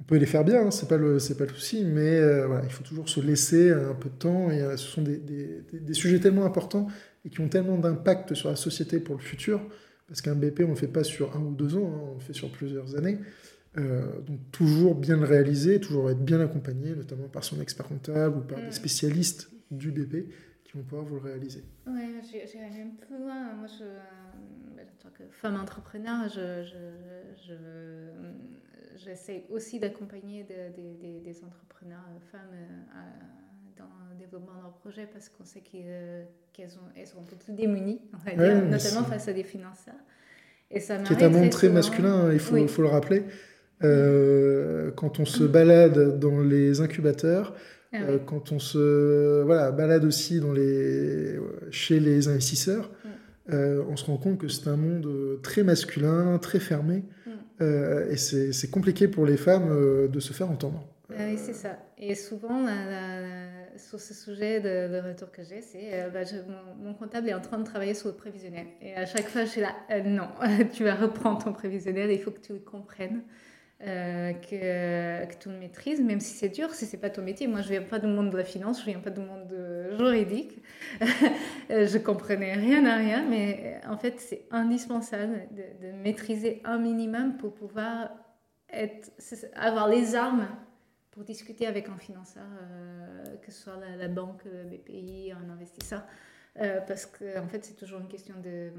on peut les faire bien, hein, c'est pas le c'est pas le souci, mais euh, voilà, il faut toujours se laisser un peu de temps. Et euh, ce sont des, des, sujets tellement importants et qui ont tellement d'impact sur la société pour le futur, parce qu'un BP on le fait pas sur un ou deux ans, hein, on le fait sur plusieurs années. Euh, donc toujours bien le réaliser, toujours être bien accompagné, notamment par son expert comptable ou par des mm. spécialistes du BP qui vont pouvoir vous le réaliser. Oui, j'irai même plus loin. Moi, je, en tant que femme entrepreneur, je, je, je j'essaie aussi d'accompagner des entrepreneurs euh, femmes euh, dans le développement de leurs projets parce qu'on sait qu'elles sont un peu plus démunies, notamment face à des financeurs. Et ça qui est un monde très masculin, il faut, faut le rappeler. Euh, quand on se balade dans les incubateurs, ah quand on se voilà, balade aussi dans les, chez les investisseurs, on se rend compte que c'est un monde très masculin, très fermé. Euh, et c'est compliqué pour les femmes euh, de se faire entendre. Ah oui, c'est ça. Et souvent, sur ce sujet, de, le retour que j'ai, c'est euh, bah, mon, comptable est en train de travailler sur le prévisionnel. Et à chaque fois, je suis là, non, tu vas reprendre ton prévisionnel, il faut que tu le comprennes. Euh, que, que, tu le maîtrises, même si c'est dur, si c'est pas ton métier. Moi, je viens pas du monde de la finance, je viens pas du monde de juridique. je comprenais rien à rien, mais en fait, c'est indispensable de, maîtriser un minimum pour pouvoir avoir les armes pour discuter avec un financeur, euh, que ce soit la, la banque, BPI, un investisseur. Euh, parce qu'en en fait, c'est toujours une question de,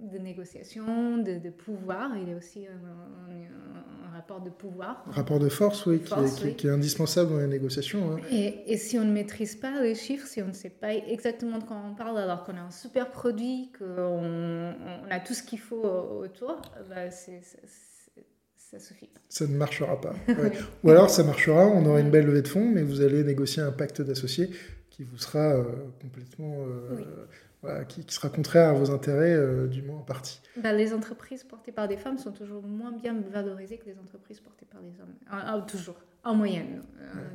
de négociation, de, de, pouvoir. Il y a aussi un, un, rapport de pouvoir. Un rapport de force, oui, qui, est, qui, est, indispensable dans les négociations. Hein. Et, et, si on ne maîtrise pas les chiffres, si on ne sait pas exactement de quoi on parle, alors qu'on a un super produit, qu'on on a tout ce qu'il faut autour, bah c'est ça suffit. Ça ne marchera pas. Ou alors ça marchera, on aura une belle levée de fonds, mais vous allez négocier un pacte d'associés qui vous sera euh, complètement. Euh, qui, sera contraire à vos intérêts, euh, du moins en partie. Bah, les entreprises portées par des femmes sont toujours moins bien valorisées que les entreprises portées par des hommes. Ah, ah, toujours, en moyenne.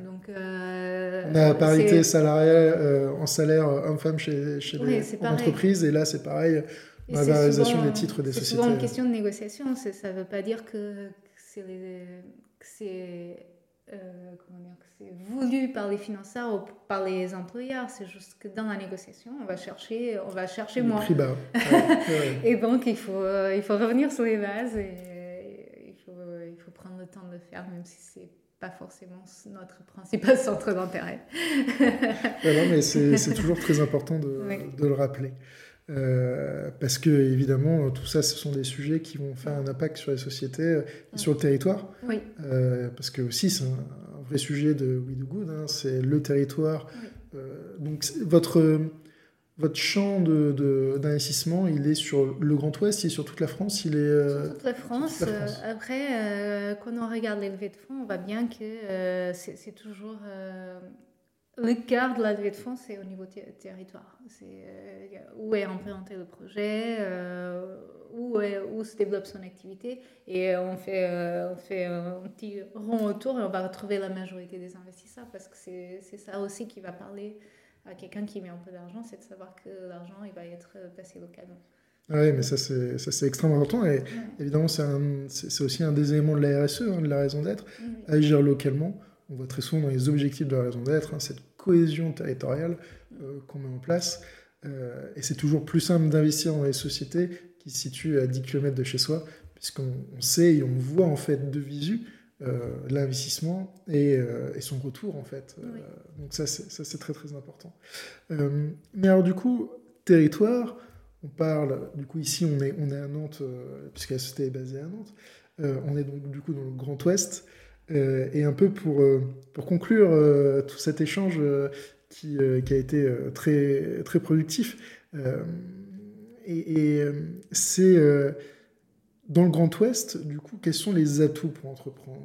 donc, On a parité salariale en salaire homme-femme chez, chez les entreprises, et là c'est pareil. La valorisation des titres des sociétés. C'est souvent une question de négociation. Ça ne veut pas dire que, que c'est euh, comment dire, c'est voulu par les financeurs ou par les employeurs. C'est juste que dans la négociation, on va chercher, on va chercher moins. Prix bas. et donc, il faut, euh, il faut revenir sur les bases et, il, faut, il faut prendre le temps de le faire, même si c'est pas forcément notre principal centre d'intérêt. non, mais c'est toujours très important de, de le rappeler. Euh, parce que évidemment, tout ça, ce sont des sujets qui vont faire un impact sur les sociétés et sur le territoire. Oui. Euh, parce que aussi, c'est un, vrai sujet de We Do Good, hein, c'est le territoire. Euh, donc votre, votre champ d'investissement, de, il est sur le Grand Ouest, il est sur toute la France il est, Sur toute la France. après, quand on regarde les levées de fonds, on voit bien que c'est toujours le quart de la levée de fonds, c'est au niveau territoire. C'est euh, où est implémenté le projet, euh, où, où, se développe son activité. Et on fait, euh, on fait un petit rond autour et on va retrouver la majorité des investisseurs parce que c'est ça aussi qui va parler à quelqu'un qui met un peu d'argent, c'est de savoir que l'argent il va être passé localement. Oui, mais ça c'est extrêmement important et évidemment c'est aussi un des éléments de la RSE, hein, de la raison d'être, agir localement on voit très souvent dans les objectifs de la raison d'être, hein, cette cohésion territoriale euh, qu'on met en place. Euh, et c'est toujours plus simple d'investir dans les sociétés qui se situent à 10 km de chez soi, puisqu'on sait et on voit en fait de visu l'investissement et, son retour en fait. donc ça c'est très très important. mais alors du coup, territoire, on parle, du coup ici on est, on est à Nantes, puisque la société est basée à Nantes, on est donc du coup dans le Grand Ouest. Et un peu pour, pour conclure tout cet échange qui, qui, a été très, très productif, et, euh, c'est euh, dans le Grand Ouest, du coup, quels sont les atouts pour entreprendre?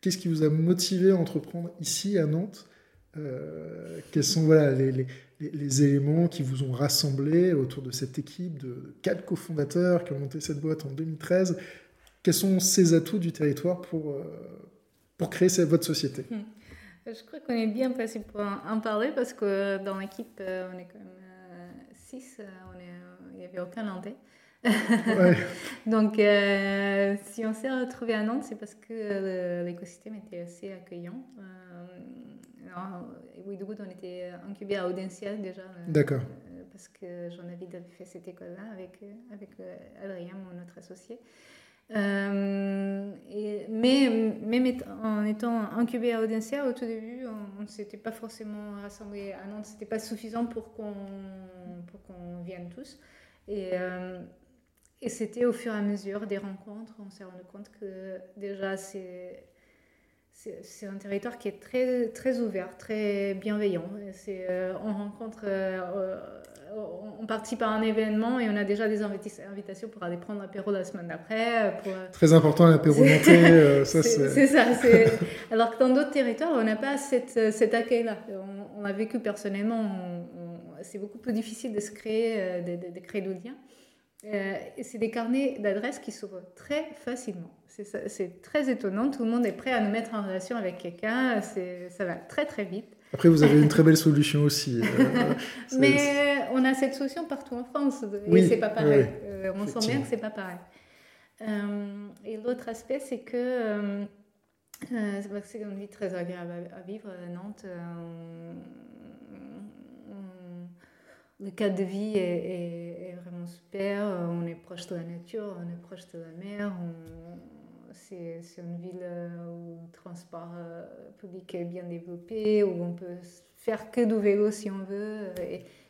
Qu'est-ce qui vous a motivé à entreprendre ici à Nantes? Euh, Quels sont voilà, les, les, éléments qui vous ont rassemblé autour de cette équipe de quatre cofondateurs qui ont monté cette boîte en 2013 Quels sont ces atouts du territoire pour, pour créer votre société hmm. Je crois qu'on est bien placé pour en parler parce que dans l'équipe, on est quand même six, on est il n'y avait aucun Nantais. Donc, euh, si on s'est retrouvé à Nantes, c'est parce que euh, l'écosystème était assez accueillant. Euh, Ouidoud, on était incubé à Audencia déjà. Euh, D'accord. parce que j'en avais fait cette école-là avec, avec Adrien, mon autre associé. Et, mais même en étant incubé à Audencia, au tout début, on ne s'était pas forcément rassemblé à Nantes. Ce n'était pas suffisant pour qu'on qu'on vienne tous. Et, euh, et c'était au fur et à mesure des rencontres, on s'est rendu compte que déjà c'est c'est un territoire qui est très, très ouvert, très bienveillant. Euh, on rencontre, euh, on participe à un événement et on a déjà des invitations pour aller prendre l'apéro la semaine d'après. Très important l'apéro monté. c'est ça. Alors que dans d'autres territoires, on n'a pas cette, cet accueil-là. On, a vécu personnellement, c'est beaucoup plus difficile de se créer, euh, de, de, créer. Euh, c'est des carnets d'adresses qui s'ouvrent très facilement. C'est très étonnant. Tout le monde est prêt à nous mettre en relation avec quelqu'un. Ça va très très vite. Après, vous avez une très belle solution aussi. Euh, Mais on a cette solution partout en France. Et c'est pas pareil. on sent bien que c'est pas pareil. et l'autre aspect, c'est que c'est une vie très agréable à, vivre à Nantes le cadre de vie est, vraiment super. On est proche de la nature, on est proche de la mer. C'est une ville où le transport euh, public est bien développé, où on peut faire que du vélo si on veut.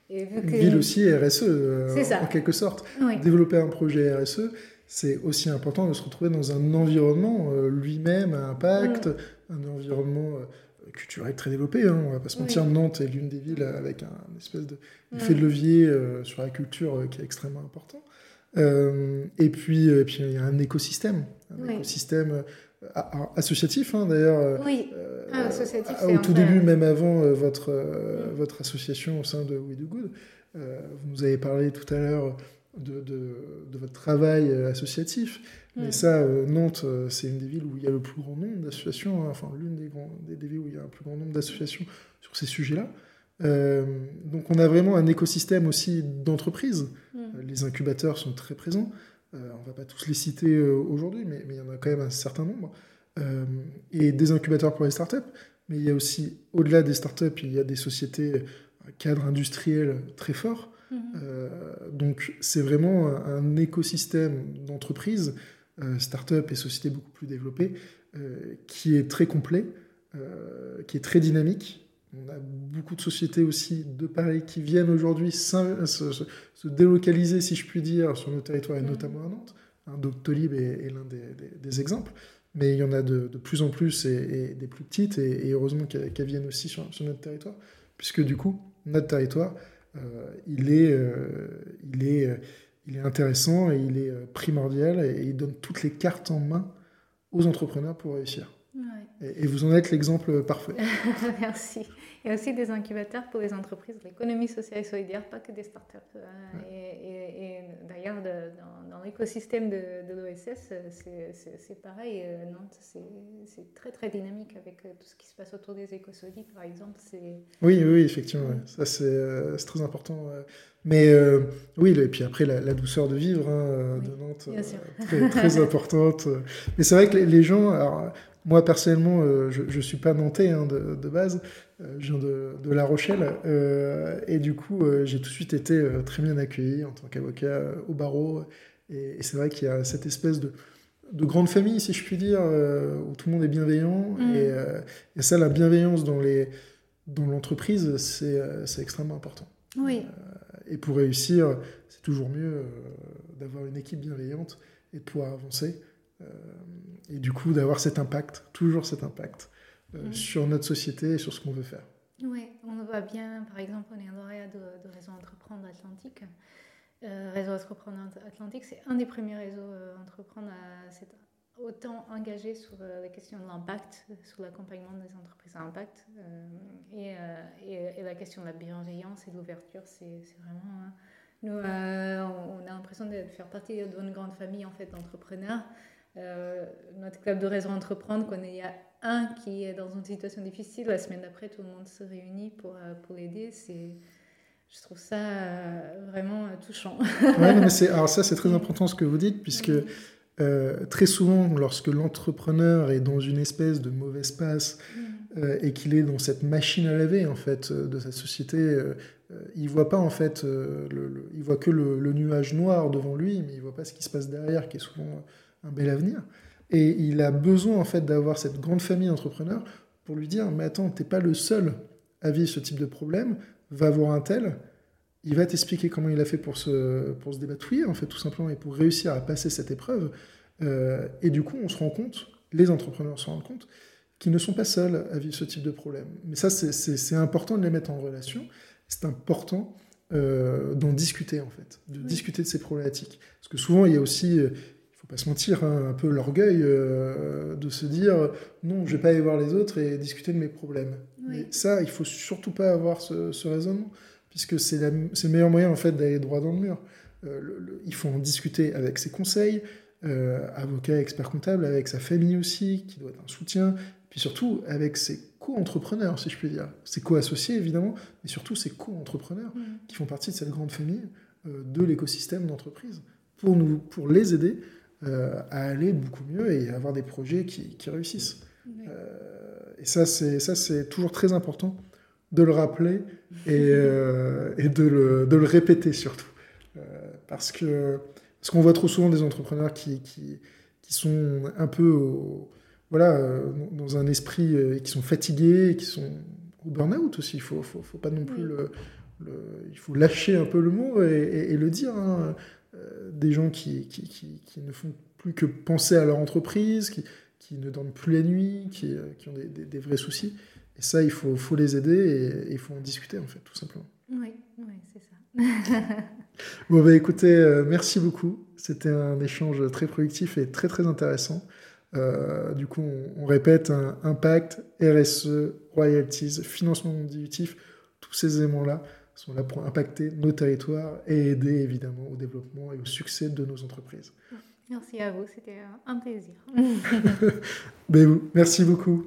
Et, vu Une ville aussi RSE, euh, en quelque sorte. Développer un projet RSE, c'est aussi important de se retrouver dans un environnement euh, lui-même à impact, mm. un environnement culturelle très développée, hein, on va pas se mentir. Nantes est l'une des villes avec un espèce de effet de levier euh, sur la culture euh, qui est extrêmement important. Euh, et puis, puis il y a un écosystème, un écosystème associatif hein, d'ailleurs. Oui, ah, associatif. au tout début, même avant votre, votre association au sein de We Do Good, vous nous avez parlé tout à l'heure de, de, votre travail associatif. Mais mm. ça, euh, Nantes, euh, c'est une des villes où il y a le plus grand nombre d'associations, hein, enfin l'une des, des, villes où il y a un plus grand nombre d'associations sur ces sujets-là. Euh, donc on a vraiment un écosystème aussi d'entreprises. Mm. les incubateurs sont très présents. on ne va pas tous les citer aujourd'hui, mais, mais, il y en a quand même un certain nombre. et des incubateurs pour les startups. Mais il y a aussi, au-delà des startups, il y a des sociétés cadres industriels très forts. Mm-hmm. donc c'est vraiment un, un écosystème d'entreprises euh, start-up et sociétés beaucoup plus développées, euh, qui est très complet, euh, qui est très dynamique. On a beaucoup de sociétés aussi de Paris qui viennent aujourd'hui se, délocaliser, si je puis dire, sur nos territoires, et mm. notamment à Nantes. Hein, Doctolib est, l'un des, exemples mais il y en a de, plus en plus et, des plus petites, et, heureusement qu'elles viennent aussi sur, notre territoire, puisque du coup, notre territoire, il est, il est il est intéressant et il est euh, primordial et il donne toutes les cartes en main aux entrepreneurs pour réussir. Et, vous en êtes l'exemple parfait. Merci. Il y a aussi des incubateurs pour les entreprises de l'économie sociale et solidaire, pas que des startups. up euh, Et, d'ailleurs, dans, l'écosystème de, l'OSS, c'est pareil. Euh, Nantes, c'est très très dynamique avec tout ce qui se passe autour des écosolides, par exemple. Oui, oui, effectivement. Ça, c'est très important. Mais euh, oui, et puis après, la, douceur de vivre hein, de Nantes, euh, très, importante. Mais c'est vrai que les, gens, alors, moi personnellement, euh, je ne suis pas nantais hein, de, de, base, je viens de, de La Rochelle, et du coup, j'ai tout de suite été très bien accueilli en tant qu'avocat au barreau. Et, c'est vrai qu'il y a cette espèce de, de grande famille, si je puis dire, où tout le monde est bienveillant. Mm. Et, et, ça, la bienveillance dans l'entreprise, c'est extrêmement important. Oui. et pour réussir, c'est toujours mieux d'avoir une équipe bienveillante et de pouvoir avancer. Et du coup, d'avoir cet impact, toujours cet impact mm. sur notre société et sur ce qu'on veut faire. Oui, on voit bien, par exemple, on est en lauréat de, Réseau Entreprendre Atlantique. Euh, réseau Entreprendre Atlantique, c'est un des premiers réseaux euh, entreprendre à s'être autant engagé sur euh, la question de l'impact, sur l'accompagnement des entreprises à impact. Et, et, la question de la bienveillance et de l'ouverture, c'est vraiment. Hein, nous, on a l'impression de faire partie d'une grande famille en fait, d'entrepreneurs. Notre club de réseau Entreprendre, qu'on est un qui est dans une situation difficile, la semaine d'après, tout le monde se réunit pour, euh, pour l'aider. C'est, je trouve ça euh, vraiment euh, touchant. ouais, mais c'est, alors ça, c'est très important ce que vous dites, puisque très souvent, lorsque l'entrepreneur est dans une espèce de mauvaise passe mm. et qu'il est dans cette machine à laver en fait de sa société, il voit pas en fait, le, il voit que le, le, nuage noir devant lui, mais il voit pas ce qui se passe derrière, qui est souvent un bel avenir. Et il a besoin en fait d'avoir cette grande famille d'entrepreneurs pour lui dire mais attends, t'es pas le seul à vivre ce type de problème, va voir un tel, il va t'expliquer comment il a fait pour se, pour se débatouiller en fait tout simplement et pour réussir à passer cette épreuve. Euh, et du coup, on se rend compte, les entrepreneurs se rendent compte, qu'ils ne sont pas seuls à vivre ce type de problème. Mais ça, c'est important de les mettre en relation. C'est important euh, d'en discuter en fait, de discuter de ces problématiques. Parce que souvent, il y a aussi euh, faut pas se mentir, hein, un peu l'orgueil euh, de se dire non, je vais pas aller voir les autres et discuter de mes problèmes. Mais ça, il faut surtout pas avoir ce, raisonnement, puisque c'est le meilleur moyen en fait d'aller droit dans le mur. Euh, il faut en discuter avec ses conseils, euh, avocat, expert comptable, avec sa famille aussi, qui doit être un soutien, puis surtout avec ses co-entrepreneurs, si je puis dire. Ses co-associés, évidemment, mais surtout ses co-entrepreneurs, mmh. qui font partie de cette grande famille de l'écosystème d'entreprise, pour, nous, pour les aider euh, à aller beaucoup mieux et avoir des projets qui, réussissent. Euh, et ça, c'est toujours très important de le rappeler et, euh, et de, le, de, le, répéter surtout. parce que parce qu'on voit trop souvent des entrepreneurs qui, qui, qui sont un peu voilà, dans un esprit, qui sont fatigués, qui sont au burn-out aussi. Il faut, faut, faut, pas non plus le, Il faut lâcher un peu le mot et, le dire. Hein. Euh, des gens qui, qui, ne font plus que penser à leur entreprise, qui, ne dorment plus la nuit, qui, euh, ont des, vrais soucis. Et ça, il faut, faut les aider et, il faut en discuter, en fait, tout simplement. Oui, oui c'est ça. bon, bah, écoutez, euh, merci beaucoup. C'était un échange très productif et très, très intéressant. du coup, on, répète, un impact, RSE, royalties, financement non-dilutif, tous ces éléments-là sont là pour impacter nos territoires et aider évidemment au développement et au succès de nos entreprises. Merci à vous, c'était un plaisir. Merci beaucoup.